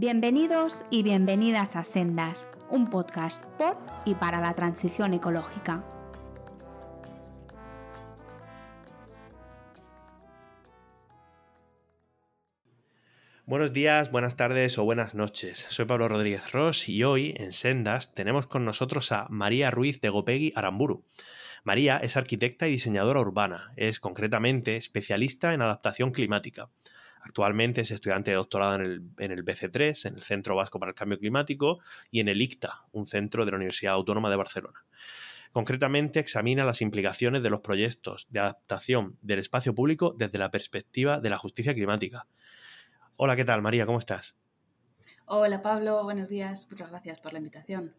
Bienvenidos y bienvenidas a Sendas, un podcast por y para la transición ecológica. Buenos días, buenas tardes o buenas noches. Soy Pablo Rodríguez Ross y hoy en Sendas tenemos con nosotros a María Ruiz de Gopegui Aramburu. María es arquitecta y diseñadora urbana, es concretamente especialista en adaptación climática. Actualmente es estudiante de doctorado en el, en el, BC3, en el Centro Vasco para el Cambio Climático, y en el ICTA, un centro de la Universidad Autónoma de Barcelona. Concretamente examina las implicaciones de los proyectos de adaptación del espacio público desde la perspectiva de la justicia climática. Hola, ¿qué tal, María? ¿Cómo estás? Hola, Pablo. Buenos días. Muchas gracias por la invitación.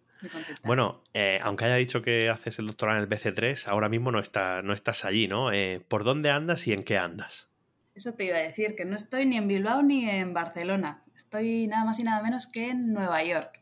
Bueno, eh, aunque haya dicho que haces el doctorado en el BC3, ahora mismo no, está, no estás allí, ¿no? Eh, ¿Por dónde andas y en qué andas? Eso te iba a decir, que no estoy ni en Bilbao ni en Barcelona. Estoy nada más y nada menos que en Nueva York.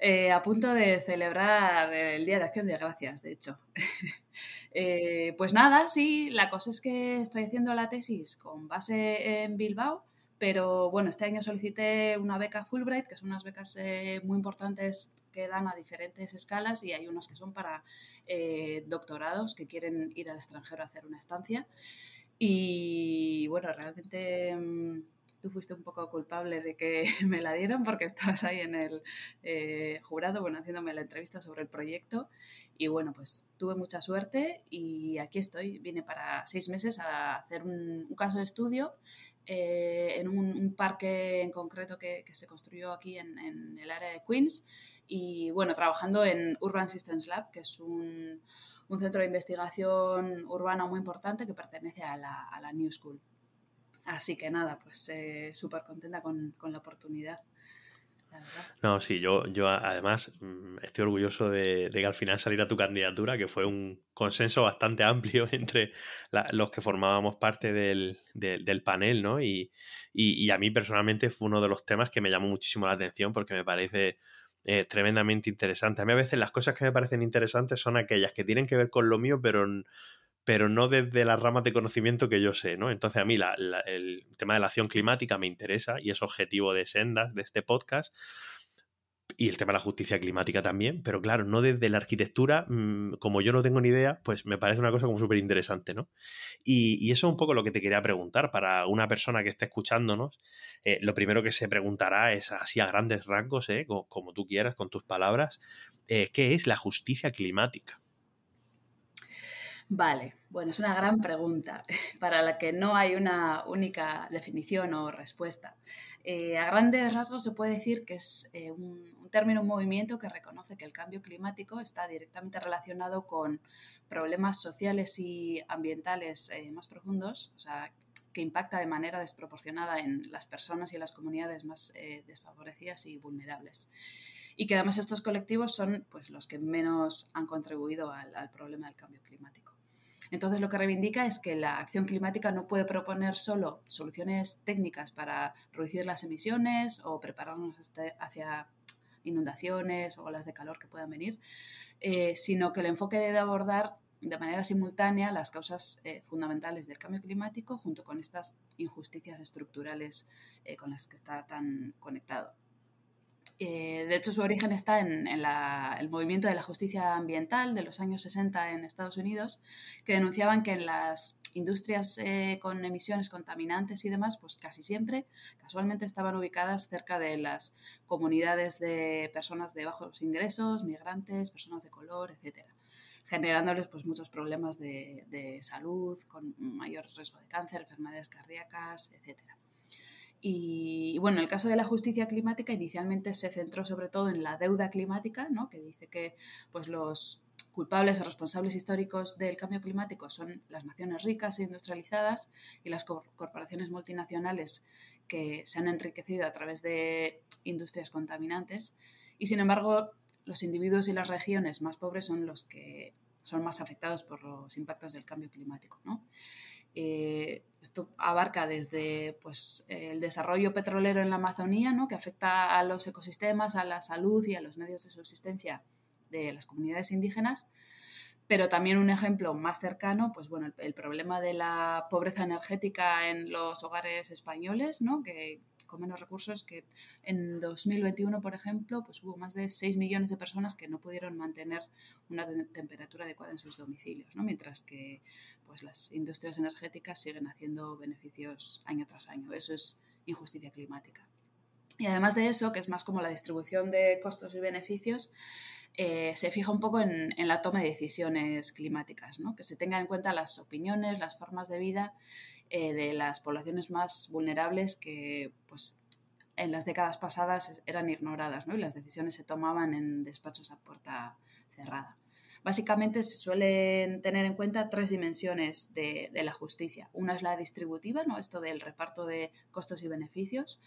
Eh, a punto de celebrar el Día de Acción de Gracias, de hecho. pues nada, sí, la cosa es que estoy haciendo la tesis con base en Bilbao pero bueno, este año solicité una beca Fulbright, que son unas becas eh, muy importantes que dan a diferentes escalas y hay unas que son para eh, doctorados que quieren ir al extranjero a hacer una estancia. Y bueno, realmente mm, tú fuiste un poco culpable de que me la dieron porque estabas ahí en el eh, jurado, bueno, haciéndome la entrevista sobre el proyecto. Y bueno, pues tuve mucha suerte y aquí estoy. Vine para seis meses a hacer un caso de estudio eh, en un, parque en concreto que, se construyó aquí en, el área de Queens y bueno, trabajando en Urban Systems Lab, que es un, centro de investigación urbana muy importante que pertenece a la, New School. Así que nada, pues eh, súper contenta con la oportunidad. No, sí, yo, yo además mm, estoy orgulloso de, que al final saliera tu candidatura, que fue un consenso bastante amplio entre los que formábamos parte del, panel, ¿no? Y, a mí personalmente fue uno de los temas que me llamó muchísimo la atención porque me parece eh, tremendamente interesante. A mí a veces las cosas que me parecen interesantes son aquellas que tienen que ver con lo mío, pero pero no desde las ramas de conocimiento que yo sé, ¿no? Entonces a mí el tema de la acción climática me interesa y es objetivo de Sendas, de este podcast, y el tema de la justicia climática también, pero claro, no desde la arquitectura, mm, como yo no tengo ni idea, pues me parece una cosa como súper interesante, ¿no? Y, eso es un poco lo que te quería preguntar para una persona que esté escuchándonos. Eh, lo primero que se preguntará es así a grandes rasgos, ¿eh? como, tú quieras, con tus palabras, eh, ¿qué es la justicia climática? Vale, bueno, es una gran pregunta para la que no hay una única definición o respuesta. Eh, a grandes rasgos se puede decir que es eh, un, término, un movimiento que reconoce que el cambio climático está directamente relacionado con problemas sociales y ambientales eh, más profundos, o sea, que impacta de manera desproporcionada en las personas y las comunidades más desfavorecidas y vulnerables y que además estos colectivos son pues, los que menos han contribuido al problema del cambio climático. Entonces, lo que reivindica es que la acción climática no puede proponer solo soluciones técnicas para reducir las emisiones o prepararnos hacia inundaciones o olas de calor que puedan venir, eh, sino que el enfoque debe abordar de manera simultánea las causas eh, fundamentales del cambio climático junto con estas injusticias estructurales eh, con las que está tan conectado. Eh, de hecho, su origen está en, el movimiento de la justicia ambiental de los años 60 en Estados Unidos, que denunciaban que en las industrias eh, con emisiones contaminantes y demás, pues casi siempre, casualmente, estaban ubicadas cerca de las comunidades de personas de bajos ingresos, migrantes, personas de color, etcétera generándoles pues, muchos problemas de, de salud, con mayor riesgo de cáncer, enfermedades cardíacas, etcétera. Y, bueno, el caso de la justicia climática inicialmente se centró sobre todo en la deuda climática, ¿no? que dice que pues, los culpables o responsables históricos del cambio climático son las naciones ricas e industrializadas y las corporaciones multinacionales que se han enriquecido a través de industrias contaminantes. Y sin embargo, los individuos y las regiones más pobres son los que son más afectados por los impactos del cambio climático. ¿no? Eh, esto abarca desde pues, el desarrollo petrolero en la Amazonía, ¿no? que afecta a los ecosistemas, a la salud y a los medios de subsistencia de las comunidades indígenas, pero también un ejemplo más cercano, pues bueno, el, problema de la pobreza energética en los hogares españoles, ¿no? que con menos recursos, que en 2021, por ejemplo, pues hubo más de 6 millones de personas que no pudieron mantener una temperatura adecuada en sus domicilios, ¿no? mientras que pues, las industrias energéticas siguen haciendo beneficios año tras año. Eso es injusticia climática. Y además de eso, que es más como la distribución de costos y beneficios, eh, se fija un poco en, la toma de decisiones climáticas, que se tengan en cuenta las opiniones, las formas de vida eh, de las poblaciones más vulnerables que pues, en las décadas pasadas eran ignoradas ¿no? y las decisiones se tomaban en despachos a puerta cerrada. Básicamente se suelen tener en cuenta tres dimensiones de, de la justicia. Una es la distributiva, ¿no? esto del reparto de costos y beneficios.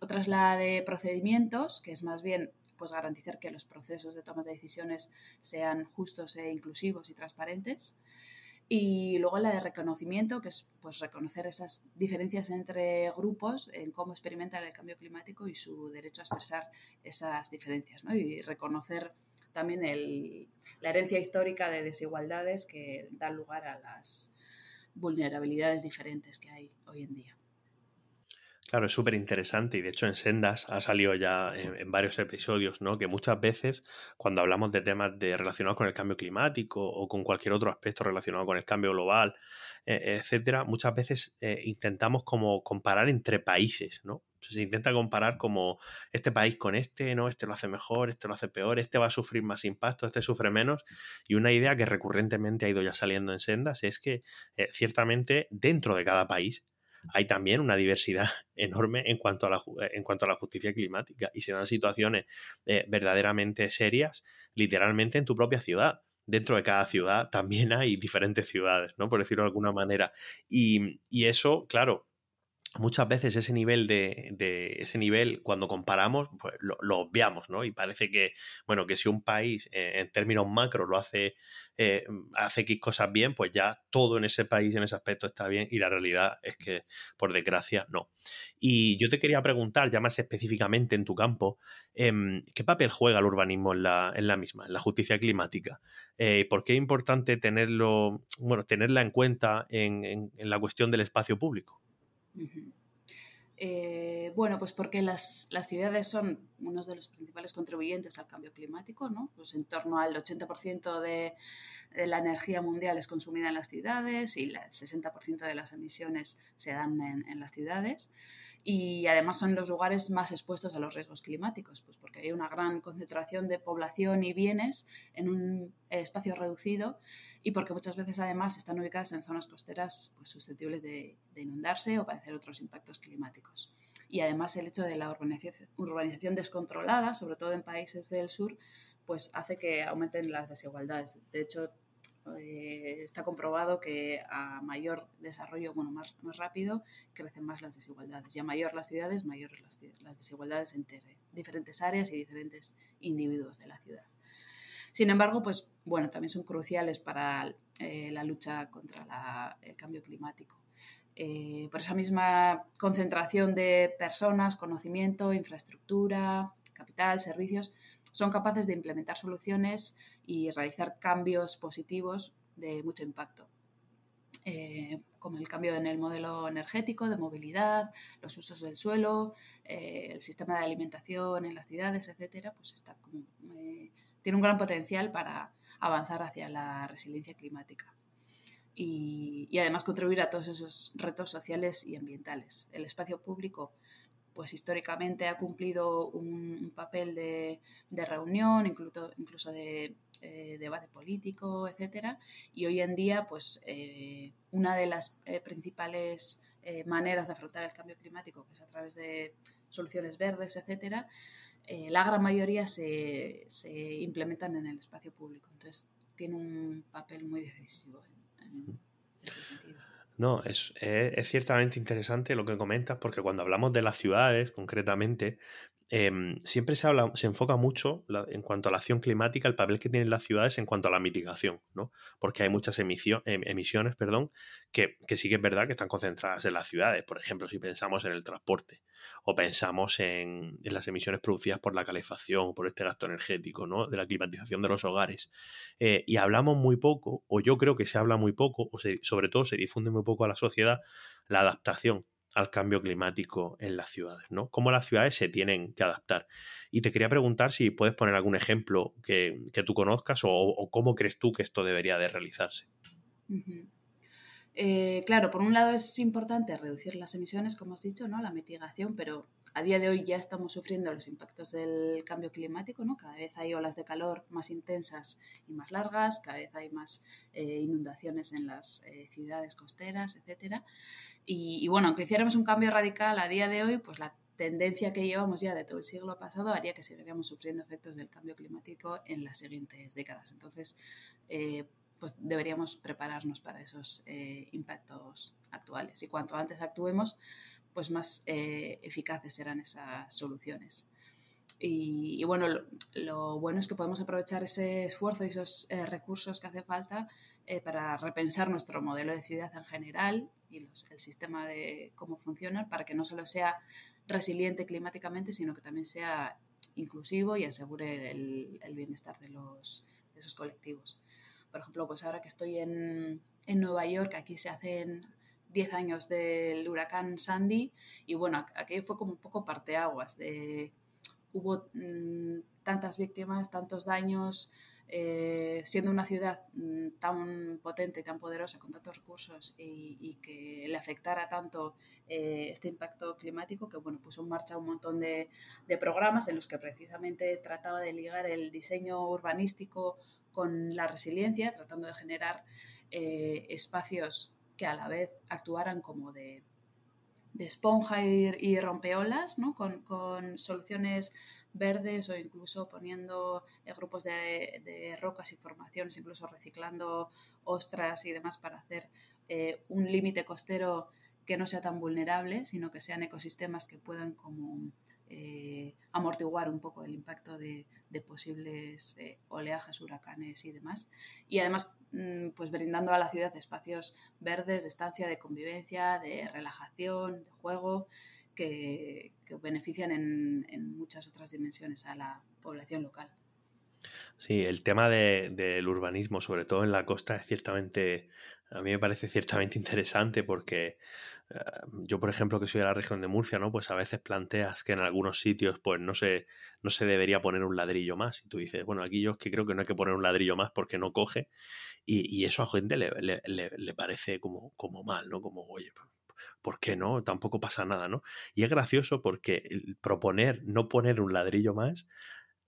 Otra es la de procedimientos, que es más bien pues garantizar que los procesos de toma de decisiones sean justos e inclusivos y transparentes. Y luego la de reconocimiento, que es pues, reconocer esas diferencias entre grupos en cómo experimentan el cambio climático y su derecho a expresar esas diferencias. ¿no? Y reconocer también el, la herencia histórica de desigualdades que dan lugar a las vulnerabilidades diferentes que hay hoy en día. Claro, es súper interesante y de hecho en Sendas ha salido ya en, varios episodios, ¿no? Que muchas veces cuando hablamos de temas de, relacionados con el cambio climático o con cualquier otro aspecto relacionado con el cambio global, eh, etcétera, muchas veces eh, intentamos como comparar entre países, ¿no? Se intenta comparar como este país con este, ¿no? Este lo hace mejor, este lo hace peor, este va a sufrir más impacto, este sufre menos. Y una idea que recurrentemente ha ido ya saliendo en sendas es que eh, ciertamente dentro de cada país hay también una diversidad enorme en cuanto a la, en cuanto a la justicia climática y se dan situaciones eh, verdaderamente serias, literalmente en tu propia ciudad. Dentro de cada ciudad también hay diferentes ciudades, ¿no? Por decirlo de alguna manera. Y, y eso, claro, muchas veces ese nivel de, ese nivel cuando comparamos pues lo, obviamos no y parece que bueno que si un país eh, en términos macro lo hace eh, hace X cosas bien pues ya todo en ese país en ese aspecto está bien y la realidad es que por desgracia no. Y yo te quería preguntar ya más específicamente en tu campo em, qué papel juega el urbanismo en la, en la misma en la justicia climática eh, por qué es importante tenerlo bueno tenerla en cuenta en la cuestión del espacio público eh, bueno, pues porque las, ciudades son uno de los principales contribuyentes al cambio climático, ¿no? Pues en torno al 80% de, la energía mundial es consumida en las ciudades y el 60% de las emisiones se dan en las ciudades y además son los lugares más expuestos a los riesgos climáticos, pues porque hay una gran concentración de población y bienes en un espacio reducido y porque muchas veces además están ubicadas en zonas costeras pues, susceptibles de, inundarse o padecer otros impactos climáticos. Y además el hecho de la urbanización, urbanización descontrolada, sobre todo en países del sur, pues hace que aumenten las desigualdades. De hecho, eh, está comprobado que a mayor desarrollo, bueno, más, más rápido, crecen más las desigualdades. Y a mayor las ciudades, mayores las, desigualdades entre diferentes áreas y diferentes individuos de la ciudad. Sin embargo, pues bueno, también son cruciales para eh, la lucha contra el cambio climático. Eh, por esa misma concentración de personas, conocimiento, infraestructura, capital, servicios, son capaces de implementar soluciones y realizar cambios positivos de mucho impacto. Eh, como el cambio en el modelo energético, de movilidad, los usos del suelo, eh, el sistema de alimentación en las ciudades, etcétera, pues está eh, tiene un gran potencial para avanzar hacia la resiliencia climática. Y, y, además contribuir a todos esos retos sociales y ambientales. El espacio público pues históricamente ha cumplido un, papel de, reunión, incluso, incluso de eh, debate político, etcétera, y hoy en día, pues eh, una de las eh, principales maneras de afrontar el cambio climático, que es a través de soluciones verdes, etcétera, la gran mayoría se, implementan en el espacio público. Entonces, tiene un papel muy decisivo en este sentido. No, es, ciertamente interesante lo que comentas, porque cuando hablamos de las ciudades, concretamente, Em, siempre se habla, se enfoca mucho en cuanto a la acción climática, el papel que tienen las ciudades en cuanto a la mitigación, ¿no? Porque hay muchas em, emisiones, perdón, que, sí que es verdad que están concentradas en las ciudades. Por ejemplo, si pensamos en el transporte o pensamos en, las emisiones producidas por la calefacción, por este gasto energético, ¿no? De la climatización de los hogares. Eh, y hablamos muy poco, o yo creo que se habla muy poco, o sobre todo se difunde muy poco a la sociedad, la adaptación al cambio climático en las ciudades, ¿no? Cómo las ciudades se tienen que adaptar. Y te quería preguntar si puedes poner algún ejemplo que, tú conozcas o, cómo crees tú que esto debería de realizarse. Eh, claro, por un lado es importante reducir las emisiones, como has dicho, ¿no? La mitigación, pero a día de hoy ya estamos sufriendo los impactos del cambio climático, ¿no? Cada vez hay olas de calor más intensas y más largas, cada vez hay más eh, inundaciones en las eh, ciudades costeras, etc. Y, bueno, aunque hiciéramos un cambio radical a día de hoy, pues la tendencia que llevamos ya de todo el siglo pasado haría que seguiríamos sufriendo efectos del cambio climático en las siguientes décadas. Entonces, pues deberíamos prepararnos para esos eh, impactos actuales. Y cuanto antes actuemos, pues más eh, eficaces serán esas soluciones. Y, bueno, lo, bueno es que podemos aprovechar ese esfuerzo y esos eh, recursos que hace falta para repensar nuestro modelo de ciudad en general y el sistema de cómo funciona para que no solo sea resiliente climáticamente, sino que también sea inclusivo y asegure el, el bienestar de, los, de esos colectivos. Por ejemplo, pues ahora que estoy en, Nueva York, aquí se hacen 10 años del huracán Sandy y bueno, aquí fue como un poco parteaguas de hubo mm, tantas víctimas, tantos daños, eh, siendo una ciudad mm, tan potente y tan poderosa con tantos recursos y, que le afectara tanto eh, este impacto climático que bueno, puso en marcha un montón de, de programas en los que precisamente trataba de ligar el diseño urbanístico con la resiliencia, tratando de generar eh, espacios que a la vez actuaran como de, esponja y, rompeolas, ¿no? con, soluciones verdes o incluso poniendo eh, grupos de, rocas y formaciones, incluso reciclando ostras y demás para hacer eh, un límite costero que no sea tan vulnerable, sino que sean ecosistemas que puedan como eh, amortiguar un poco el impacto de, posibles eh, oleajes, huracanes y demás. Y además, mm, pues brindando a la ciudad espacios verdes de estancia, de convivencia, de relajación, de juego, que, benefician en, muchas otras dimensiones a la población local. Sí, el tema del urbanismo, sobre todo en la costa, es ciertamente, a mí me parece ciertamente interesante porque yo, por ejemplo, que soy de la región de Murcia, ¿no? Pues a veces planteas que en algunos sitios, pues no se, no se debería poner un ladrillo más. Y tú dices, bueno, aquí yo que creo que no hay que poner un ladrillo más porque no coge. Y, eso a gente le, le, parece como, como mal, ¿no? Como, oye, ¿por qué no? Tampoco pasa nada, ¿no? Y es gracioso porque proponer no poner un ladrillo más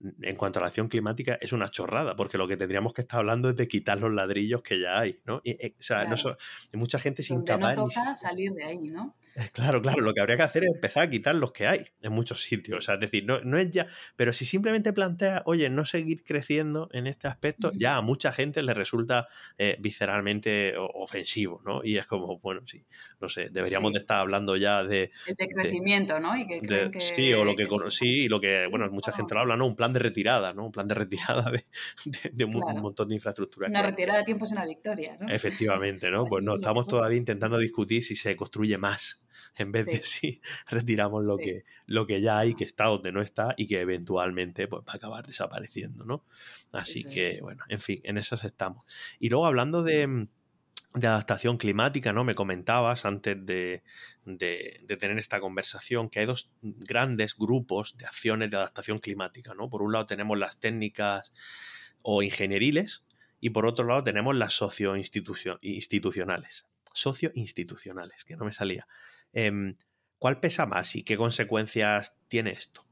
en cuanto a la acción climática es una chorrada, porque lo que tendríamos que estar hablando es de quitar los ladrillos que ya hay, ¿no? Y, eh, o sea, no hay mucha gente sin incapaz. No toca salir de ahí, ¿no? Eh, claro, claro, lo que habría que hacer es empezar a quitar los que hay en muchos sitios. O sea, es decir, no, no es ya. Pero si simplemente plantea, oye, no seguir creciendo en este aspecto, ya a mucha gente le resulta eh, visceralmente ofensivo, ¿no? Y es como, bueno, sí, no sé, deberíamos de estar hablando ya de. de crecimiento, ¿no? Y que, sí, o lo que. Sí, y lo que, bueno, mucha gente lo habla, ¿no? Un plan de retirada, ¿no? Un plan de retirada de, un montón de infraestructuras. Una retirada de tiempo es una victoria, ¿no? Efectivamente, ¿no? Pues no, estamos todavía intentando discutir si se construye más en vez de si retiramos lo, que, lo que ya hay, que está donde no está y que eventualmente pues, va a acabar desapareciendo, ¿no? Así que, bueno, en fin, en esas estamos. Y luego hablando de, adaptación climática, ¿no? Me comentabas antes de, de, tener esta conversación que hay dos grandes grupos de acciones de adaptación climática, ¿no? Por un lado tenemos las técnicas o ingenieriles y por otro lado tenemos las socioinstitucionales. Socioinstitucionales, que no me salía. Em, ¿Cuál pesa más y qué consecuencias tiene esto?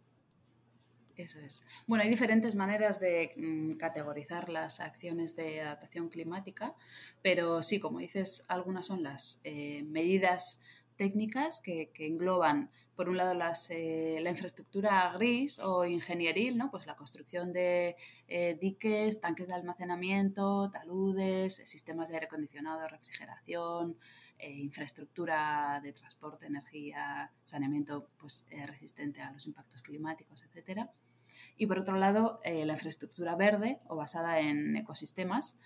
Eso es. Bueno, hay diferentes maneras de mm, categorizar las acciones de adaptación climática, pero sí, como dices, algunas son las eh, medidas técnicas que, engloban, por un lado, las, eh, la infraestructura gris o ingenieril, ¿no? pues la construcción de eh, diques, tanques de almacenamiento, taludes, sistemas de aire acondicionado, refrigeración, eh, infraestructura de transporte, energía, saneamiento pues, resistente a los impactos climáticos, etc. Y por otro lado, la infraestructura verde o basada en ecosistemas,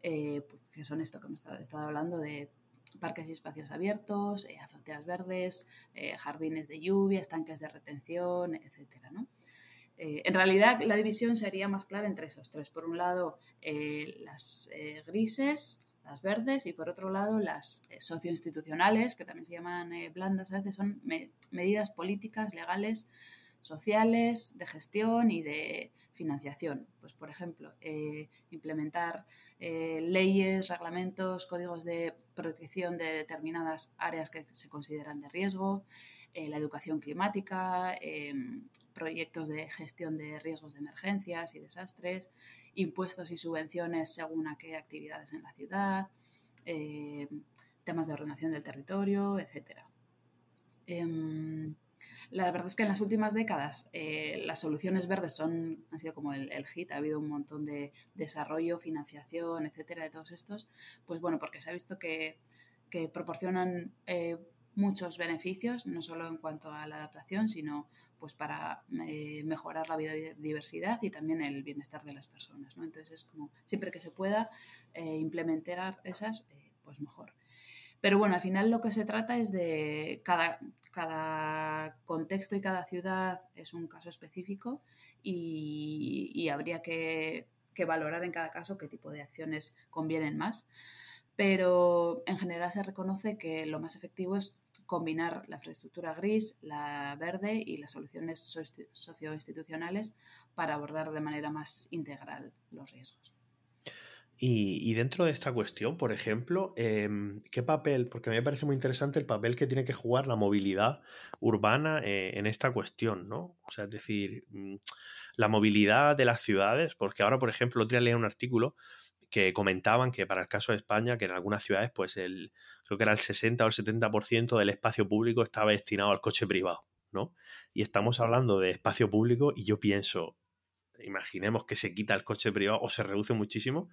pues, que son esto que hemos estado hablando de parques y espacios abiertos, eh, azoteas verdes, eh, jardines de lluvia, estanques de retención, etc. Eh, en realidad, la división sería más clara entre esos tres. Por un lado, las grises, las verdes, y por otro lado las socioinstitucionales, que también se llaman blandas a veces, son medidas políticas, legales, sociales, de gestión y de financiación. Pues, por ejemplo, implementar leyes, reglamentos, códigos de protección de determinadas áreas que se consideran de riesgo, la educación climática, em, proyectos de gestión de riesgos de emergencias y desastres, impuestos y subvenciones según a qué actividades en la ciudad, eh, temas de ordenación del territorio, etc. La verdad es que en las últimas décadas eh, las soluciones verdes son, han sido como el, hit, ha habido un montón de desarrollo, financiación, etcétera, de todos estos, pues bueno, porque se ha visto que, proporcionan eh, muchos beneficios, no solo en cuanto a la adaptación, sino pues para eh, mejorar la biodiversidad y también el bienestar de las personas. ¿no? Entonces es como siempre que se pueda eh, implementar esas, eh, pues mejor. Pero bueno, al final lo que se trata es de cada, cada contexto y cada ciudad es un caso específico y, habría que, que valorar en cada caso qué tipo de acciones convienen más pero en general se reconoce que lo más efectivo es combinar la infraestructura gris, la verde y las soluciones socioinstitucionales para abordar de manera más integral los riesgos. Y, dentro de esta cuestión, por ejemplo, em, ¿qué papel? Porque a mí me parece muy interesante el papel que tiene que jugar la movilidad urbana eh, en esta cuestión, ¿no? O sea, es decir, mm, la movilidad de las ciudades, porque ahora, por ejemplo, otro día leí un artículo que comentaban que para el caso de España, que en algunas ciudades, pues el, creo que era el 60 o el 70% del espacio público estaba destinado al coche privado, ¿no? Y estamos hablando de espacio público y yo pienso, imaginemos que se quita el coche privado o se reduce muchísimo,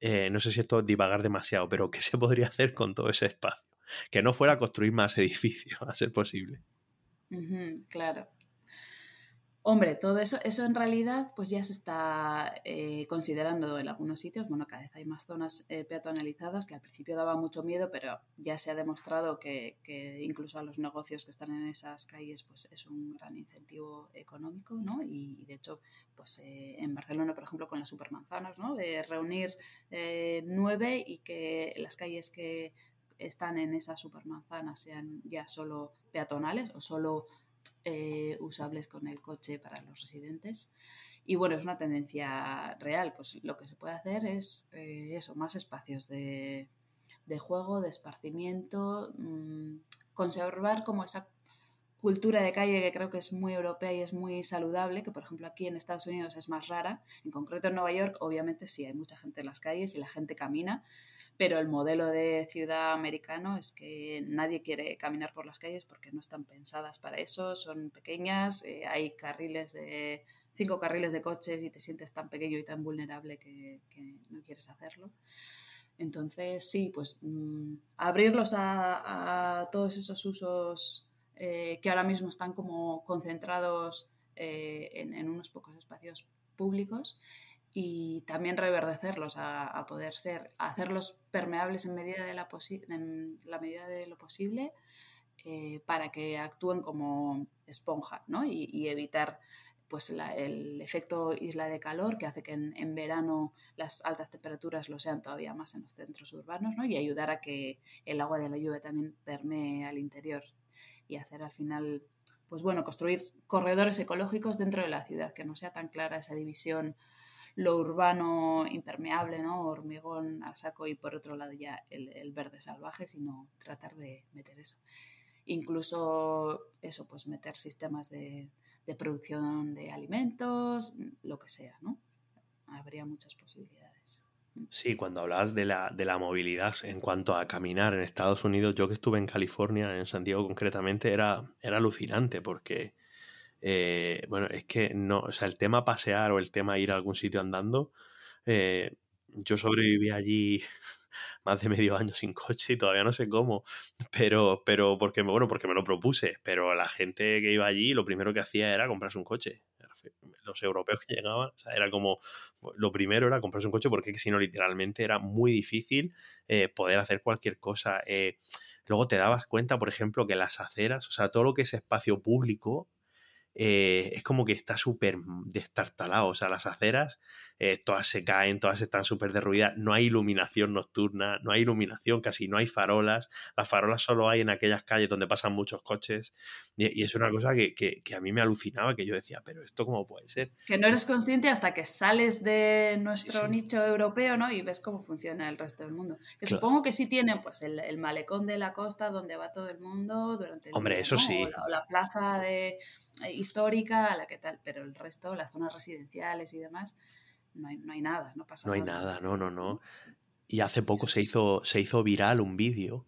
eh, no sé si esto es divagar demasiado, pero ¿qué se podría hacer con todo ese espacio? Que no fuera construir más edificios, a ser posible. claro. Hombre, todo eso, eso en realidad pues ya se está eh, considerando en algunos sitios. Bueno, cada vez hay más zonas eh, peatonalizadas que al principio daba mucho miedo, pero ya se ha demostrado que, incluso a los negocios que están en esas calles pues es un gran incentivo económico, ¿no? Y, de hecho, pues eh, en Barcelona, por ejemplo, con las supermanzanas, ¿no? De reunir nueve y que las calles que están en esas supermanzanas sean ya solo peatonales o solo eh, usables con el coche para los residentes. Y bueno, es una tendencia real. Pues lo que se puede hacer es eh, eso, más espacios de, juego, de esparcimiento, mm, conservar como esa cultura de calle que creo que es muy europea y es muy saludable, que por ejemplo aquí en Estados Unidos es más rara. En concreto en Nueva York, obviamente sí hay mucha gente en las calles y la gente camina, pero el modelo de ciudad americano es que nadie quiere caminar por las calles porque no están pensadas para eso, son pequeñas, eh, hay carriles de cinco carriles de coches y te sientes tan pequeño y tan vulnerable que, no quieres hacerlo. Entonces, sí, pues mm, abrirlos a, todos esos usos eh, que ahora mismo están como concentrados eh, en, en, unos pocos espacios públicos y también reverdecerlos a, poder ser, hacerlos permeables en medida de la, en la medida de lo posible eh, para que actúen como esponja ¿no? y, evitar pues el efecto isla de calor que hace que en, verano las altas temperaturas lo sean todavía más en los centros urbanos ¿no? y ayudar a que el agua de la lluvia también permee al interior y hacer al final pues bueno construir corredores ecológicos dentro de la ciudad que no sea tan clara esa división lo urbano impermeable, ¿no? Hormigón a saco y por otro lado ya el, verde salvaje, sino tratar de meter eso. Incluso eso, pues meter sistemas de, producción de alimentos, lo que sea, ¿no? Habría muchas posibilidades. Sí, cuando hablabas de la, de la, movilidad en cuanto a caminar en Estados Unidos, yo que estuve en California, en San Diego concretamente, era, era alucinante porque eh, bueno, es que no, o sea, el tema pasear o el tema ir a algún sitio andando, eh, yo sobreviví allí más de medio año sin coche y todavía no sé cómo, pero, pero porque, bueno, porque me lo propuse, pero la gente que iba allí lo primero que hacía era comprarse un coche. Los europeos que llegaban, era como, lo primero era comprarse un coche porque si no, literalmente era muy difícil eh, poder hacer cualquier cosa. luego te dabas cuenta, por ejemplo, que las aceras, o sea, todo lo que es espacio público, eh, es como que está súper destartalado. O sea, las aceras eh, todas se caen, todas están súper derruidas, no hay iluminación nocturna, no hay iluminación, casi no hay farolas. Las farolas solo hay en aquellas calles donde pasan muchos coches. Y, es una cosa que, a mí me alucinaba, que yo decía, pero ¿esto cómo puede ser? Que no eres consciente hasta que sales de nuestro nicho europeo, ¿no? Y ves cómo funciona el resto del mundo. Que supongo que sí tienen, pues, el, malecón de la costa donde va todo el mundo durante el Hombre, eso sí. O la, plaza de eh, histórica, a la que tal, pero el resto, las zonas residenciales y demás, no hay, no hay nada, no pasa nada. No hay nada, no, no, no. Y hace poco se hizo, se hizo viral un vídeo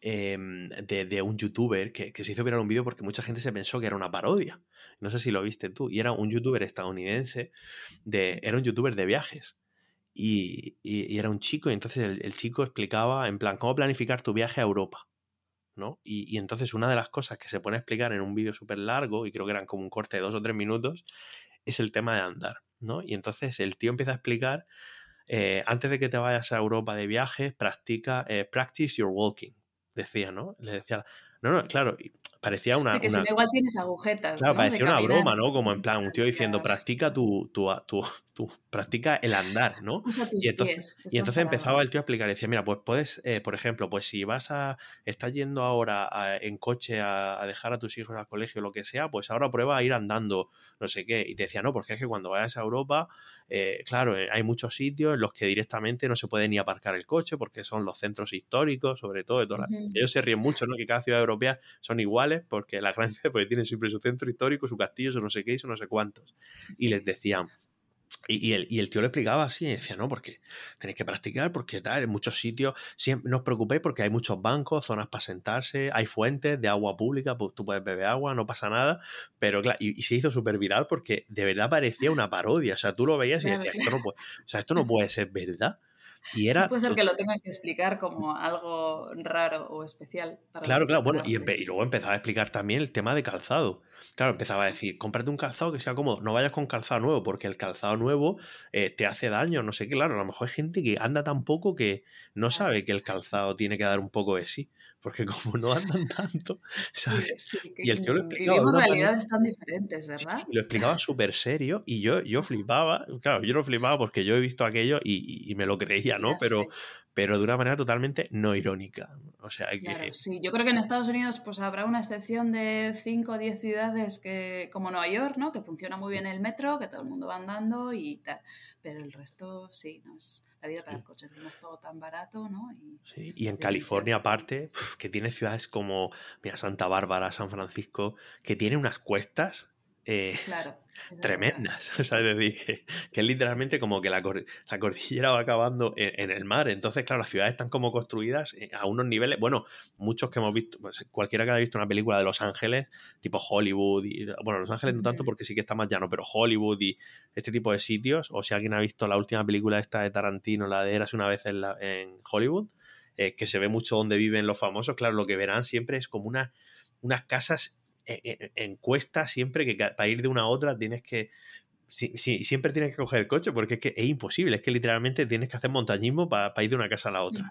em, de, un youtuber que, se hizo viral un vídeo porque mucha gente se pensó que era una parodia. No sé si lo viste tú. Y era un youtuber estadounidense, de, era un youtuber de viajes. Y, era un chico, y entonces el, chico explicaba en plan, ¿cómo planificar tu viaje a Europa? ¿no? Y, y entonces una de las cosas que se pone a explicar en un vídeo súper largo, y creo que eran como un corte de dos o tres minutos, es el tema de andar. ¿No? Y entonces el tío empieza a explicar, eh, antes de que te vayas a Europa de viaje, practica, eh, practice your walking, decía, ¿no? Le decía, no, no, claro, parecía una... que si no igual tienes agujetas. Claro, parecía una broma, ¿no? Como en plan, un tío diciendo, practica tu, tu, tu, tu practica el andar, ¿no? y entonces, y entonces empezaba el tío a explicar, decía, mira, pues puedes, eh, por ejemplo, pues si vas a, estás yendo ahora en coche a, dejar a tus hijos al colegio o lo que sea, pues ahora prueba a ir andando, no sé qué. Y te decía, no, porque es que cuando vayas a Europa, eh, claro, eh, hay muchos sitios en los que directamente no se puede ni aparcar el coche porque son los centros históricos, sobre todo. De todas Ellos se ríen mucho, ¿no? Que cada ciudad europea son iguales porque la gran ciudad pues, tiene siempre su centro histórico, su castillo, su no sé qué y su no sé cuántos. Y les decían, y, el, y, el, tío le explicaba así, y decía, no, porque tenéis que practicar, porque tal, en muchos sitios, siempre, no os preocupéis porque hay muchos bancos, zonas para sentarse, hay fuentes de agua pública, pues tú puedes beber agua, no pasa nada, pero claro, y, se hizo súper viral porque de verdad parecía una parodia, o sea, tú lo veías y decías, esto no puede, o sea, esto no puede ser verdad. Y era, puede ser que lo tengan que explicar como algo raro o especial. claro, claro, bueno, y, y, luego empezaba a explicar también el tema de calzado. Claro, empezaba a decir, cómprate un calzado que sea cómodo, no vayas con calzado nuevo, porque el calzado nuevo eh, te hace daño, no sé qué, claro, a lo mejor hay gente que anda tan poco que no sabe que el calzado tiene que dar un poco de sí, porque como no andan tanto, ¿sabes? y el tío lo explicaba. Vivimos realidades tan diferentes, ¿verdad? lo explicaba súper serio y yo, yo flipaba, claro, yo lo flipaba porque yo he visto aquello y, y me lo creía, ¿no? Pero, pero de una manera totalmente no irónica. O sea, claro, sí, yo creo que en Estados Unidos pues habrá una excepción de 5 o 10 ciudades que, como Nueva York, ¿no? Que funciona muy bien el metro, que todo el mundo va andando y tal. Pero el resto sí, no es la vida para el coche, no es todo tan barato, ¿no? Y, sí, y en California aparte, que tiene ciudades como, mira, Santa Bárbara, San Francisco, que tiene unas cuestas eh, tremendas. O sea, es decir, que, es literalmente como que la, la cordillera va acabando en, el mar. Entonces, claro, las ciudades están como construidas eh, a unos niveles, bueno, muchos que hemos visto, pues, cualquiera que haya visto una película de Los Ángeles, tipo Hollywood, y, bueno, Los Ángeles no tanto porque sí que está más llano, pero Hollywood y este tipo de sitios, o si alguien ha visto la última película esta de Tarantino, la de Eras una vez en, la, en Hollywood, eh, que se ve mucho donde viven los famosos, claro, lo que verán siempre es como una, unas casas e, e, en, cuesta siempre que para ir de una a otra tienes que siempre tienes que coger el coche porque es que es imposible, es que literalmente tienes que hacer montañismo para, ir de una casa a la otra.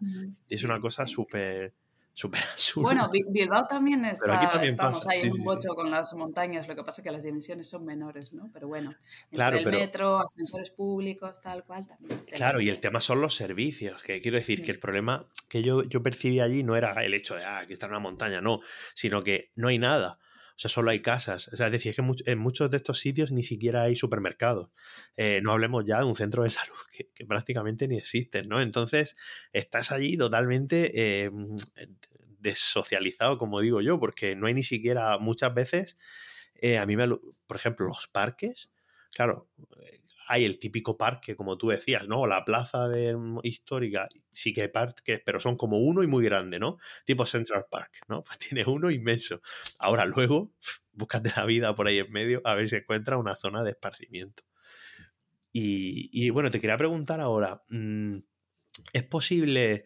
Es una cosa súper súper Bueno, Bilbao también está, Pero aquí también estamos ahí en un bocho con las montañas, lo que pasa es que las dimensiones son menores, ¿no? Pero bueno, claro, el metro, ascensores públicos, tal cual también. Claro, y el tema son los servicios, que quiero decir que el problema que yo, yo percibí allí no era el hecho de, ah, aquí está una montaña, no, sino que no hay nada. O sea, solo hay casas. O sea, es decir, que en muchos de estos sitios ni siquiera hay supermercados. Eh, no hablemos ya de un centro de salud que, prácticamente ni existe, ¿no? Entonces, estás allí totalmente eh, desocializado, como digo yo, porque no hay ni siquiera muchas veces. Eh, a mí, me, por ejemplo, los parques, claro, hay el típico parque, como tú decías, ¿no? La plaza de, mm, histórica, sí que hay parques, pero son como uno y muy grande, ¿no? Tipo Central Park, ¿no? Pues tiene uno inmenso. Ahora luego, búscate la vida por ahí en medio a ver si encuentras una zona de esparcimiento. Y, bueno, te quería preguntar ahora, mm, ¿es posible,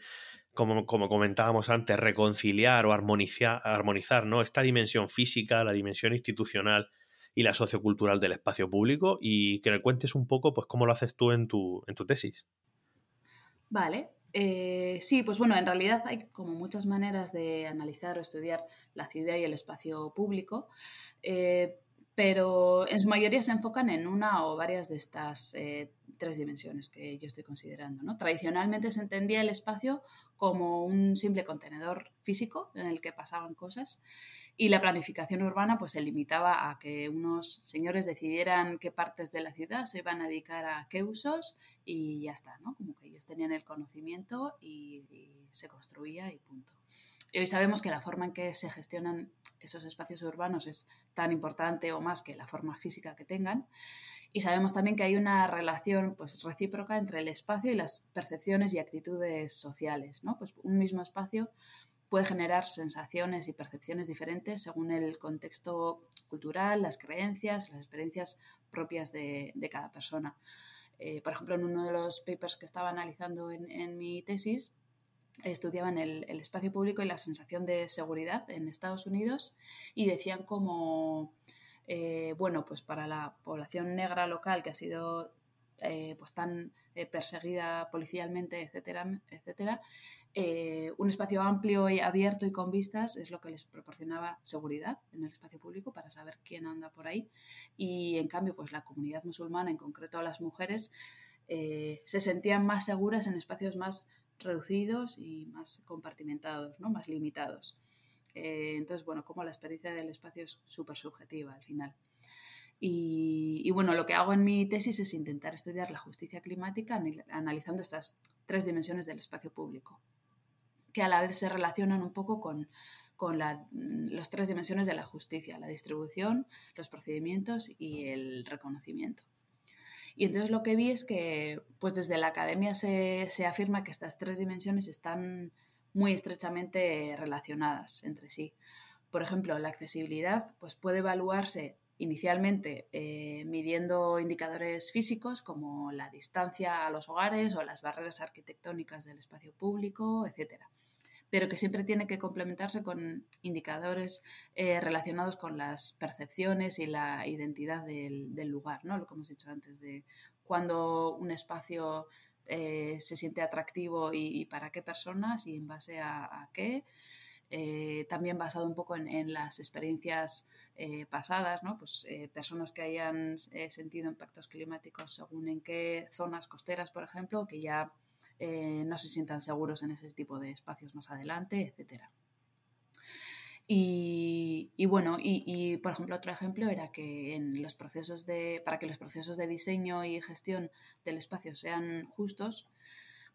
como, como comentábamos antes, reconciliar o armonizar, armonizar ¿no? esta dimensión física, la dimensión institucional y la sociocultural del espacio público y que me cuentes un poco pues cómo lo haces tú en tu, en tu tesis. Vale, eh, sí, pues bueno, en realidad hay como muchas maneras de analizar o estudiar la ciudad y el espacio público. Eh, pero en su mayoría se enfocan en una o varias de estas eh, tres dimensiones que yo estoy considerando. ¿no? Tradicionalmente se entendía el espacio como un simple contenedor físico en el que pasaban cosas y la planificación urbana pues, se limitaba a que unos señores decidieran qué partes de la ciudad se iban a dedicar a qué usos y ya está, ¿no? como que ellos tenían el conocimiento y, y se construía y punto. Y hoy sabemos que la forma en que se gestionan esos espacios urbanos es tan importante o más que la forma física que tengan. Y sabemos también que hay una relación pues, recíproca entre el espacio y las percepciones y actitudes sociales. ¿no? Pues un mismo espacio puede generar sensaciones y percepciones diferentes según el contexto cultural, las creencias, las experiencias propias de, cada persona. Eh, por ejemplo, en uno de los papers que estaba analizando en, en mi tesis, estudiaban el, espacio público y la sensación de seguridad en Estados Unidos y decían como, eh, bueno, pues para la población negra local que ha sido eh, pues tan eh, perseguida policialmente, etcétera, etcétera, un espacio amplio y abierto y con vistas es lo que les proporcionaba seguridad en el espacio público para saber quién anda por ahí. Y en cambio, pues la comunidad musulmana, en concreto las mujeres, se sentían más seguras en espacios más reducidos y más compartimentados, ¿no? más limitados. Eh, entonces, bueno, como la experiencia del espacio es súper subjetiva al final. Y, bueno, lo que hago en mi tesis es intentar estudiar la justicia climática analizando estas tres dimensiones del espacio público, que a la vez se relacionan un poco con, con las tres dimensiones de la justicia, la distribución, los procedimientos y el reconocimiento. Y entonces lo que vi es que pues desde la academia se, se afirma que estas tres dimensiones están muy estrechamente relacionadas entre sí. Por ejemplo, la accesibilidad pues puede evaluarse inicialmente eh, midiendo indicadores físicos como la distancia a los hogares o las barreras arquitectónicas del espacio público, etcétera pero que siempre tiene que complementarse con indicadores eh, relacionados con las percepciones y la identidad del, lugar, ¿no? Lo que hemos dicho antes de cuando un espacio eh, se siente atractivo y, para qué personas y en base a, qué. Eh, también basado un poco en, las experiencias pasadas, ¿no? pues, personas que hayan sentido impactos climáticos según en qué zonas costeras, por ejemplo, que ya eh, no se sientan seguros en ese tipo de espacios más adelante, etc. Y, bueno, y, por ejemplo, otro ejemplo era que en los procesos de, para que los procesos de diseño y gestión del espacio sean justos,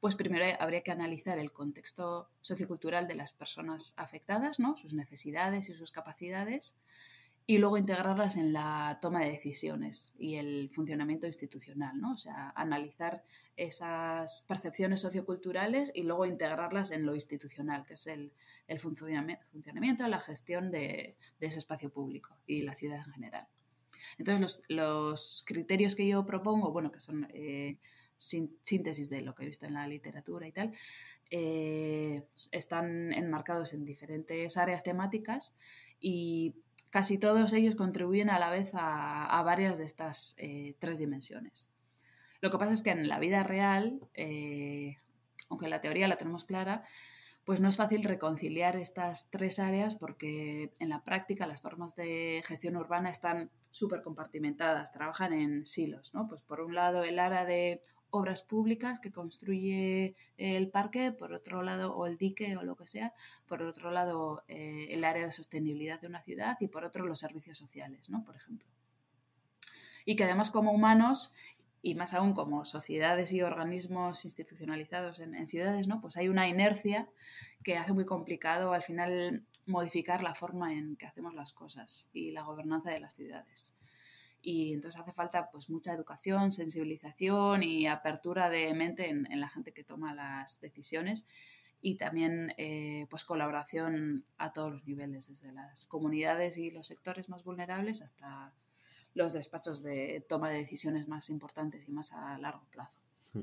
pues primero habría que analizar el contexto sociocultural de las personas afectadas, ¿no? sus necesidades y sus capacidades, y luego integrarlas en la toma de decisiones y el funcionamiento institucional, ¿no? O sea, analizar esas percepciones socioculturales y luego integrarlas en lo institucional, que es el, el funcionamiento, la gestión de, de, ese espacio público y la ciudad en general. Entonces, los, los criterios que yo propongo, bueno, que son eh, síntesis de lo que he visto en la literatura y tal, eh, están enmarcados en diferentes áreas temáticas y Casi todos ellos contribuyen a la vez a, varias de estas eh, tres dimensiones. Lo que pasa es que en la vida real, eh, aunque la teoría la tenemos clara, pues no es fácil reconciliar estas tres áreas porque en la práctica las formas de gestión urbana están súper compartimentadas, trabajan en silos. ¿no? Pues por un lado el área de obras públicas que construye el parque, por otro lado, o el dique o lo que sea, por otro lado, eh, el área de sostenibilidad de una ciudad y por otro, los servicios sociales, ¿no? Por ejemplo. Y que además como humanos y más aún como sociedades y organismos institucionalizados en, en, ciudades, ¿no? Pues hay una inercia que hace muy complicado al final modificar la forma en que hacemos las cosas y la gobernanza de las ciudades y entonces hace falta pues mucha educación, sensibilización y apertura de mente en, la gente que toma las decisiones y también eh, pues colaboración a todos los niveles, desde las comunidades y los sectores más vulnerables hasta los despachos de toma de decisiones más importantes y más a largo plazo. Hmm.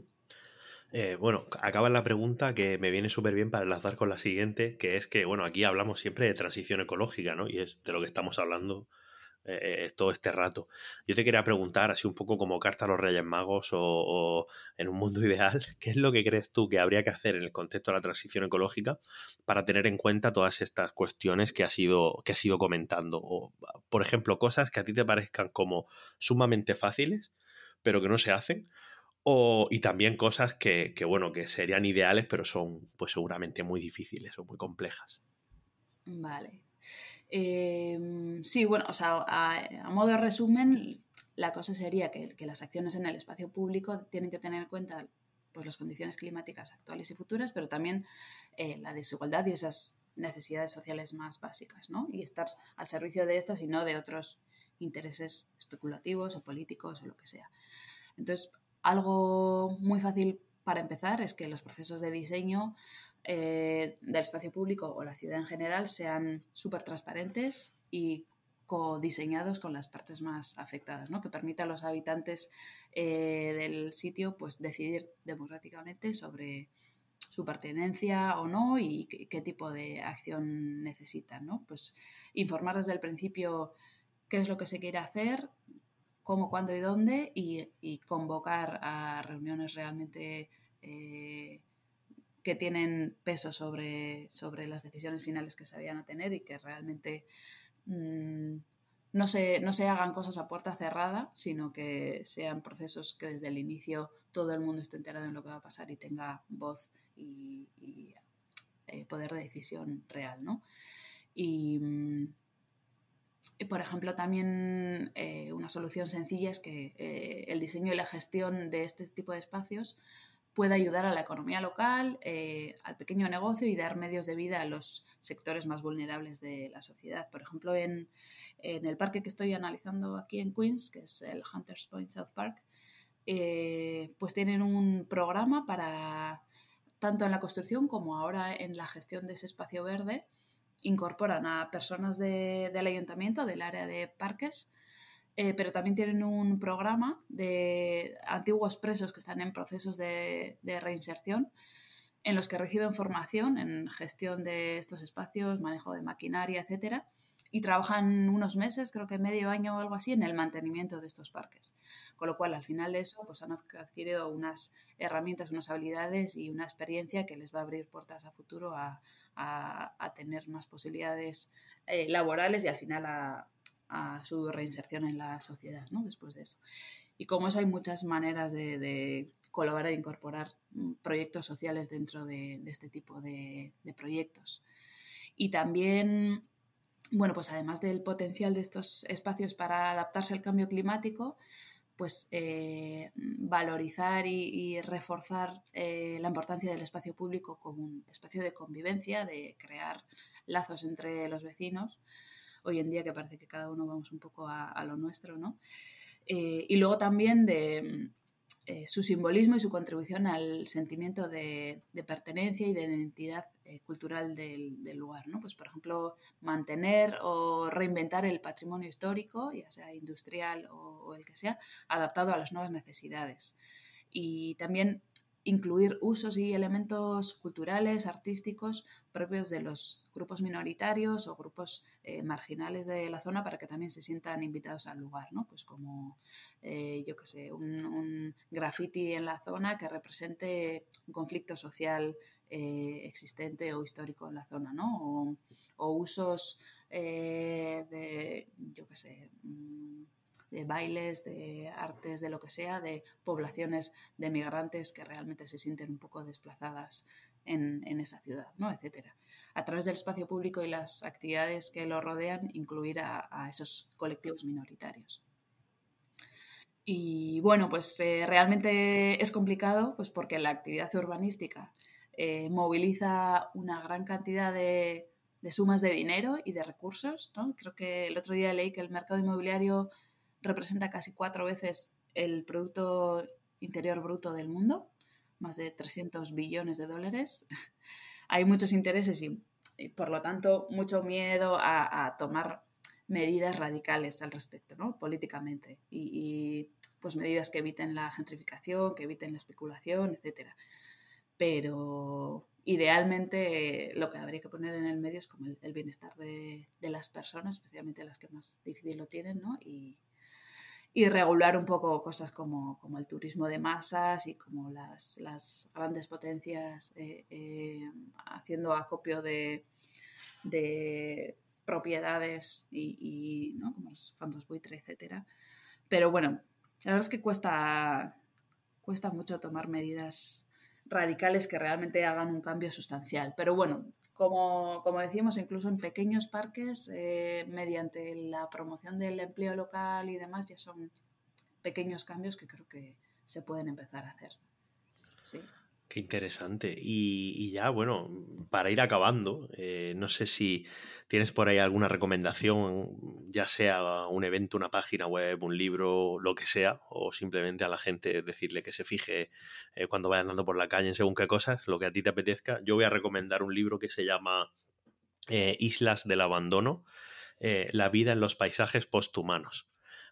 Eh, bueno, acaba la pregunta que me viene súper bien para enlazar con la siguiente, que es que, bueno, aquí hablamos siempre de transición ecológica, ¿no? Y es de lo que estamos hablando eh, eh, todo este rato. Yo te quería preguntar, así un poco como carta a los Reyes Magos o, en un mundo ideal, ¿qué es lo que crees tú que habría que hacer en el contexto de la transición ecológica para tener en cuenta todas estas cuestiones que has ido, que has ido comentando? O, por ejemplo, cosas que a ti te parezcan como sumamente fáciles, pero que no se hacen. O, y también cosas que, que, bueno, que serían ideales, pero son pues seguramente muy difíciles o muy complejas. Vale. Em, sí, bueno, o sea, a, modo de resumen, la cosa sería que, las acciones en el espacio público tienen que tener en cuenta pues, las condiciones climáticas actuales y futuras, pero también eh, la desigualdad y esas necesidades sociales más básicas, ¿no? Y estar al servicio de estas y no de otros intereses especulativos o políticos o lo que sea. Entonces, algo muy fácil para empezar es que los procesos de diseño eh, del espacio público o la ciudad en general sean súper transparentes y codiseñados con las partes más afectadas, ¿no? que permita a los habitantes eh, del sitio pues, decidir democráticamente sobre su pertenencia o no y qué, tipo de acción necesitan. ¿no? Pues informar desde el principio qué es lo que se quiere hacer, cómo, cuándo y dónde y, convocar a reuniones realmente eh, que tienen peso sobre, sobre las decisiones finales que se vayan a tener y que realmente mm, no, se, no se hagan cosas a puerta cerrada, sino que sean procesos que desde el inicio todo el mundo esté enterado en lo que va a pasar y tenga voz y, eh, poder de decisión real. ¿no? Y, por ejemplo, también eh, una solución sencilla es que eh, el diseño y la gestión de este tipo de espacios puede ayudar a la economía local, eh, al pequeño negocio y dar medios de vida a los sectores más vulnerables de la sociedad. Por ejemplo, en, el parque que estoy analizando aquí en Queens, que es el Hunters Point South Park, eh, pues tienen un programa para, tanto en la construcción como ahora en la gestión de ese espacio verde, incorporan a personas del ayuntamiento, del área de parques, eh, pero también tienen un programa de antiguos presos que están en procesos de, reinserción, en los que reciben formación en gestión de estos espacios, manejo de maquinaria, etcétera, y trabajan unos meses, creo que medio año o algo así, en el mantenimiento de estos parques. Con lo cual, al final de eso, pues han adquirido unas herramientas, unas habilidades y una experiencia que les va a abrir puertas a futuro a, tener más posibilidades eh, laborales y al final a, a su reinserción en la sociedad, ¿no? Después de eso. Y como eso hay muchas maneras de, colaborar e incorporar mm, proyectos sociales dentro de, este tipo de, proyectos. Y también, bueno, pues además del potencial de estos espacios para adaptarse al cambio climático, pues eh, valorizar y, reforzar eh, la importancia del espacio público como un espacio de convivencia, de crear lazos entre los vecinos, hoy en día que parece que cada uno vamos un poco a, lo nuestro, ¿no? Eh, y luego también de eh, su simbolismo y su contribución al sentimiento de, pertenencia y de identidad eh, cultural del, lugar, ¿no? Pues, por ejemplo, mantener o reinventar el patrimonio histórico, ya sea industrial o el que sea, adaptado a las nuevas necesidades. Y también incluir usos y elementos culturales, artísticos propios de los grupos minoritarios o grupos eh, marginales de la zona para que también se sientan invitados al lugar, ¿no? Pues como, eh, yo qué sé, un, graffiti en la zona que represente un conflicto social eh, existente o histórico en la zona, ¿no? O, usos de, yo qué sé, mm, de bailes, de artes, de lo que sea, de poblaciones de migrantes que realmente se sienten un poco desplazadas en, esa ciudad, ¿no? etcétera. A través del espacio público y las actividades que lo rodean, incluir a, esos colectivos minoritarios. Y bueno, pues eh, realmente es complicado pues porque la actividad urbanística eh, moviliza una gran cantidad de, de, sumas de dinero y de recursos. ¿no? Creo que el otro día leí que el mercado inmobiliario representa casi cuatro veces el Producto Interior Bruto del mundo, más de 300 billones de dólares. Hay muchos intereses y, por lo tanto, mucho miedo a, tomar medidas radicales al respecto, ¿no? políticamente, y, pues medidas que eviten la gentrificación, que eviten la especulación, etc. Pero, idealmente lo que habría que poner en el medio es como el, bienestar de, las personas, especialmente las que más difícil lo tienen, ¿no? Y, regular un poco cosas como, como, el turismo de masas y como las, las grandes potencias eh, eh, haciendo acopio de, de propiedades y, ¿no? como los fondos buitre, etcétera. Pero bueno, la verdad es que cuesta, cuesta mucho tomar medidas radicales que realmente hagan un cambio sustancial. Pero bueno, como, como decimos, incluso en pequeños parques, eh, mediante la promoción del empleo local y demás, ya son pequeños cambios que creo que se pueden empezar a hacer. Sí. Qué interesante. Y, ya, bueno, para ir acabando, eh, no sé si tienes por ahí alguna recomendación, ya sea un evento, una página web, un libro, lo que sea, o simplemente a la gente decirle que se fije eh, cuando vaya andando por la calle en según qué cosas, lo que a ti te apetezca. Yo voy a recomendar un libro que se llama eh, Islas del Abandono, La vida en los paisajes posthumanos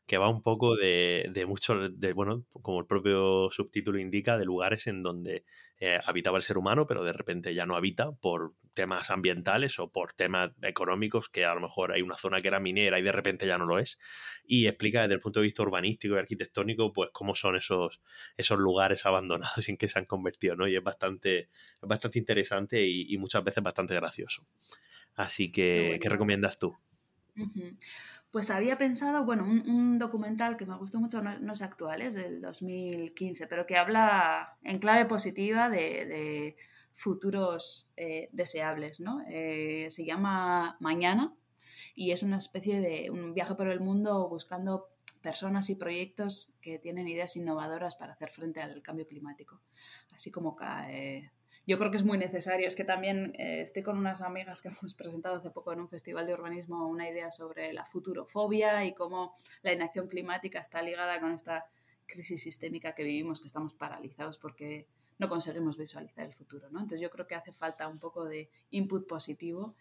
que va un poco de, de mucho, de, bueno, como el propio subtítulo indica, de lugares en donde eh, habitaba el ser humano, pero de repente ya no habita por temas ambientales o por temas económicos, que a lo mejor hay una zona que era minera y de repente ya no lo es, y explica desde el punto de vista urbanístico y arquitectónico, pues cómo son esos, esos lugares abandonados en que se han convertido, ¿no? Y es bastante, es bastante interesante y, muchas veces bastante gracioso. Así que, ¿qué recomiendas tú? Pues había pensado, bueno, un, documental que me gustó mucho, no, es actual, es del 2015, pero que habla en clave positiva de, futuros eh, deseables, ¿no? Eh, se llama Mañana y es una especie de un viaje por el mundo buscando personas y proyectos que tienen ideas innovadoras para hacer frente al cambio climático, así como cae yo creo que es muy necesario. Es que también eh, estoy con unas amigas que hemos presentado hace poco en un festival de urbanismo una idea sobre la futurofobia y cómo la inacción climática está ligada con esta crisis sistémica que vivimos, que estamos paralizados porque no conseguimos visualizar el futuro. ¿no? Entonces yo creo que hace falta un poco de input positivo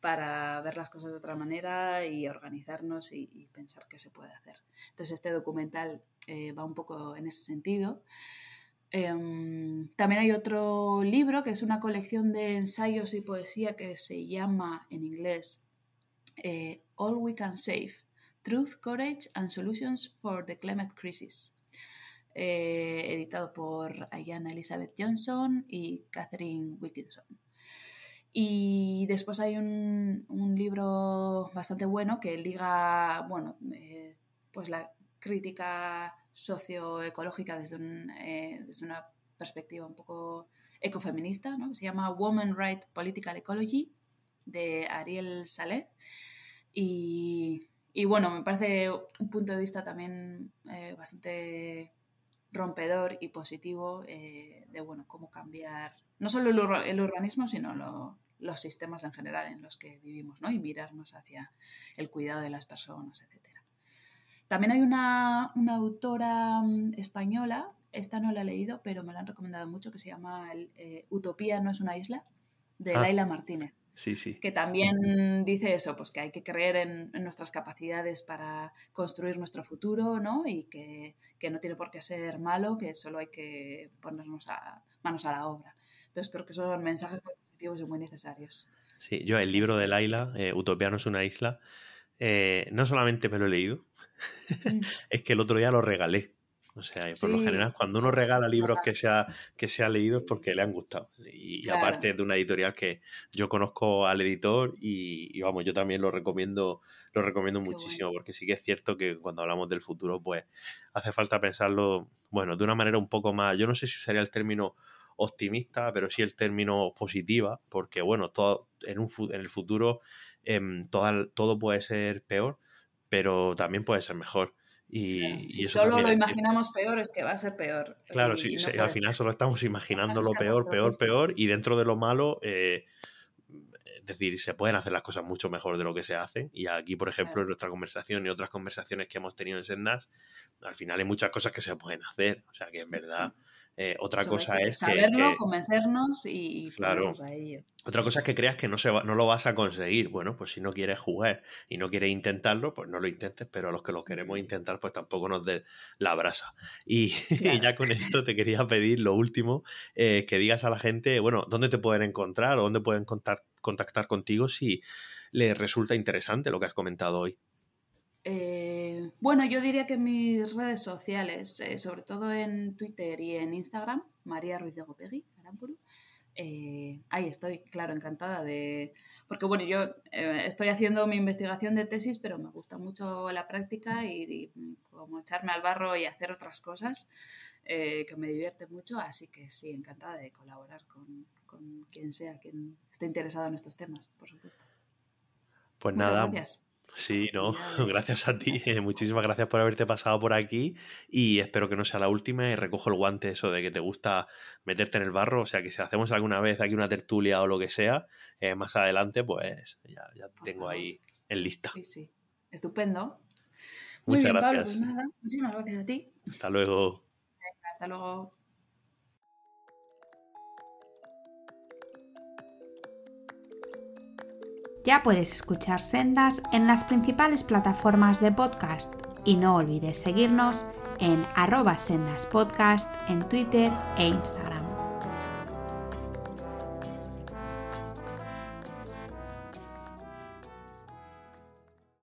para ver las cosas de otra manera y organizarnos y, pensar qué se puede hacer. Entonces este documental eh, va un poco en ese sentido. Em, también hay otro libro que es una colección de ensayos y poesía que se llama en inglés eh, All We Can Save, Truth, Courage and Solutions for the Climate Crisis, eh, editado por Ayana Elizabeth Johnson y Catherine Wilkinson. Y después hay un, libro bastante bueno que liga, bueno, eh, pues la crítica socioecológica desde, eh, desde una perspectiva un poco ecofeminista, ¿no? se llama Woman Right Political Ecology, de Ariel Salet. Y, y, bueno, me parece un punto de vista también eh, bastante rompedor y positivo eh, de bueno, cómo cambiar no solo el, urbanismo, sino los sistemas en general en los que vivimos, ¿no? y mirar más hacia el cuidado de las personas, etc. También hay una, autora mm, española, esta no la he leído, pero me la han recomendado mucho, que se llama eh, Utopía no es una isla, de ah. Laila Martínez. Sí, sí. Que también dice eso, pues que hay que creer en, nuestras capacidades para construir nuestro futuro, ¿no? Y que, no tiene por qué ser malo, que solo hay que ponernos a, manos a la obra. Entonces creo que son mensajes muy positivos y muy necesarios. Sí, yo el libro de Laila, eh, Utopía no es una isla, eh, no solamente me lo he leído, mm. es que el otro día lo regalé. O sea, por lo general, cuando uno regala libros que se ha, que se ha leído es porque le han gustado. Y, aparte de una editorial que yo conozco al editor y, vamos, yo también lo recomiendo, lo recomiendo muchísimo, porque sí que es cierto que cuando hablamos del futuro, pues hace falta pensarlo, bueno, de una manera un poco más, yo no sé si usaría el término optimista, pero sí el término positiva, porque bueno, todo, en, un, en el futuro Em, todo, puede ser peor, pero también puede ser mejor. Y, si solo lo imaginamos peor, es que va a ser peor. Claro, si, al final solo estamos imaginando lo peor, peor, peor, y dentro de lo malo, eh, es decir, se pueden hacer las cosas mucho mejor de lo que se hacen. Y aquí, por ejemplo, en nuestra conversación y otras conversaciones que hemos tenido en Sendas, al final hay muchas cosas que se pueden hacer. O sea que en verdad Eh, otra cosa es saberlo, que, convencernos y, claro. a ello. Otra cosa es que creas que no, se no lo vas a conseguir. Bueno, pues si no quieres jugar y no quieres intentarlo, pues no lo intentes, pero a los que lo queremos intentar, pues tampoco nos dé la brasa. Y, ya con esto te quería pedir lo último, eh, que digas a la gente, bueno, dónde te pueden encontrar o dónde pueden contactar contigo si les resulta interesante lo que has comentado hoy. Eh, bueno, yo diría que en mis redes sociales, eh, sobre todo en Twitter y en Instagram, María Ruiz de Gopegui, eh, ahí estoy, claro, encantada de... Porque bueno, yo estoy haciendo mi investigación de tesis, pero me gusta mucho la práctica y, como echarme al barro y hacer otras cosas, que me divierte mucho, así que sí, encantada de colaborar con, quien sea, quien esté interesado en estos temas, por supuesto. Pues nada. Sí, no, gracias a ti. Eh, muchísimas gracias por haberte pasado por aquí y espero que no sea la última y recojo el guante eso de que te gusta meterte en el barro. O sea, que si hacemos alguna vez aquí una tertulia o lo que sea, eh, más adelante, pues ya, ya te tengo ahí en lista. Sí, sí. Estupendo. Muchas pues gracias. muchísimas gracias a ti. Hasta luego. hasta luego. Ya puedes escuchar Sendas en las principales plataformas de podcast y no olvides seguirnos en arroba sendaspodcast en Twitter e Instagram.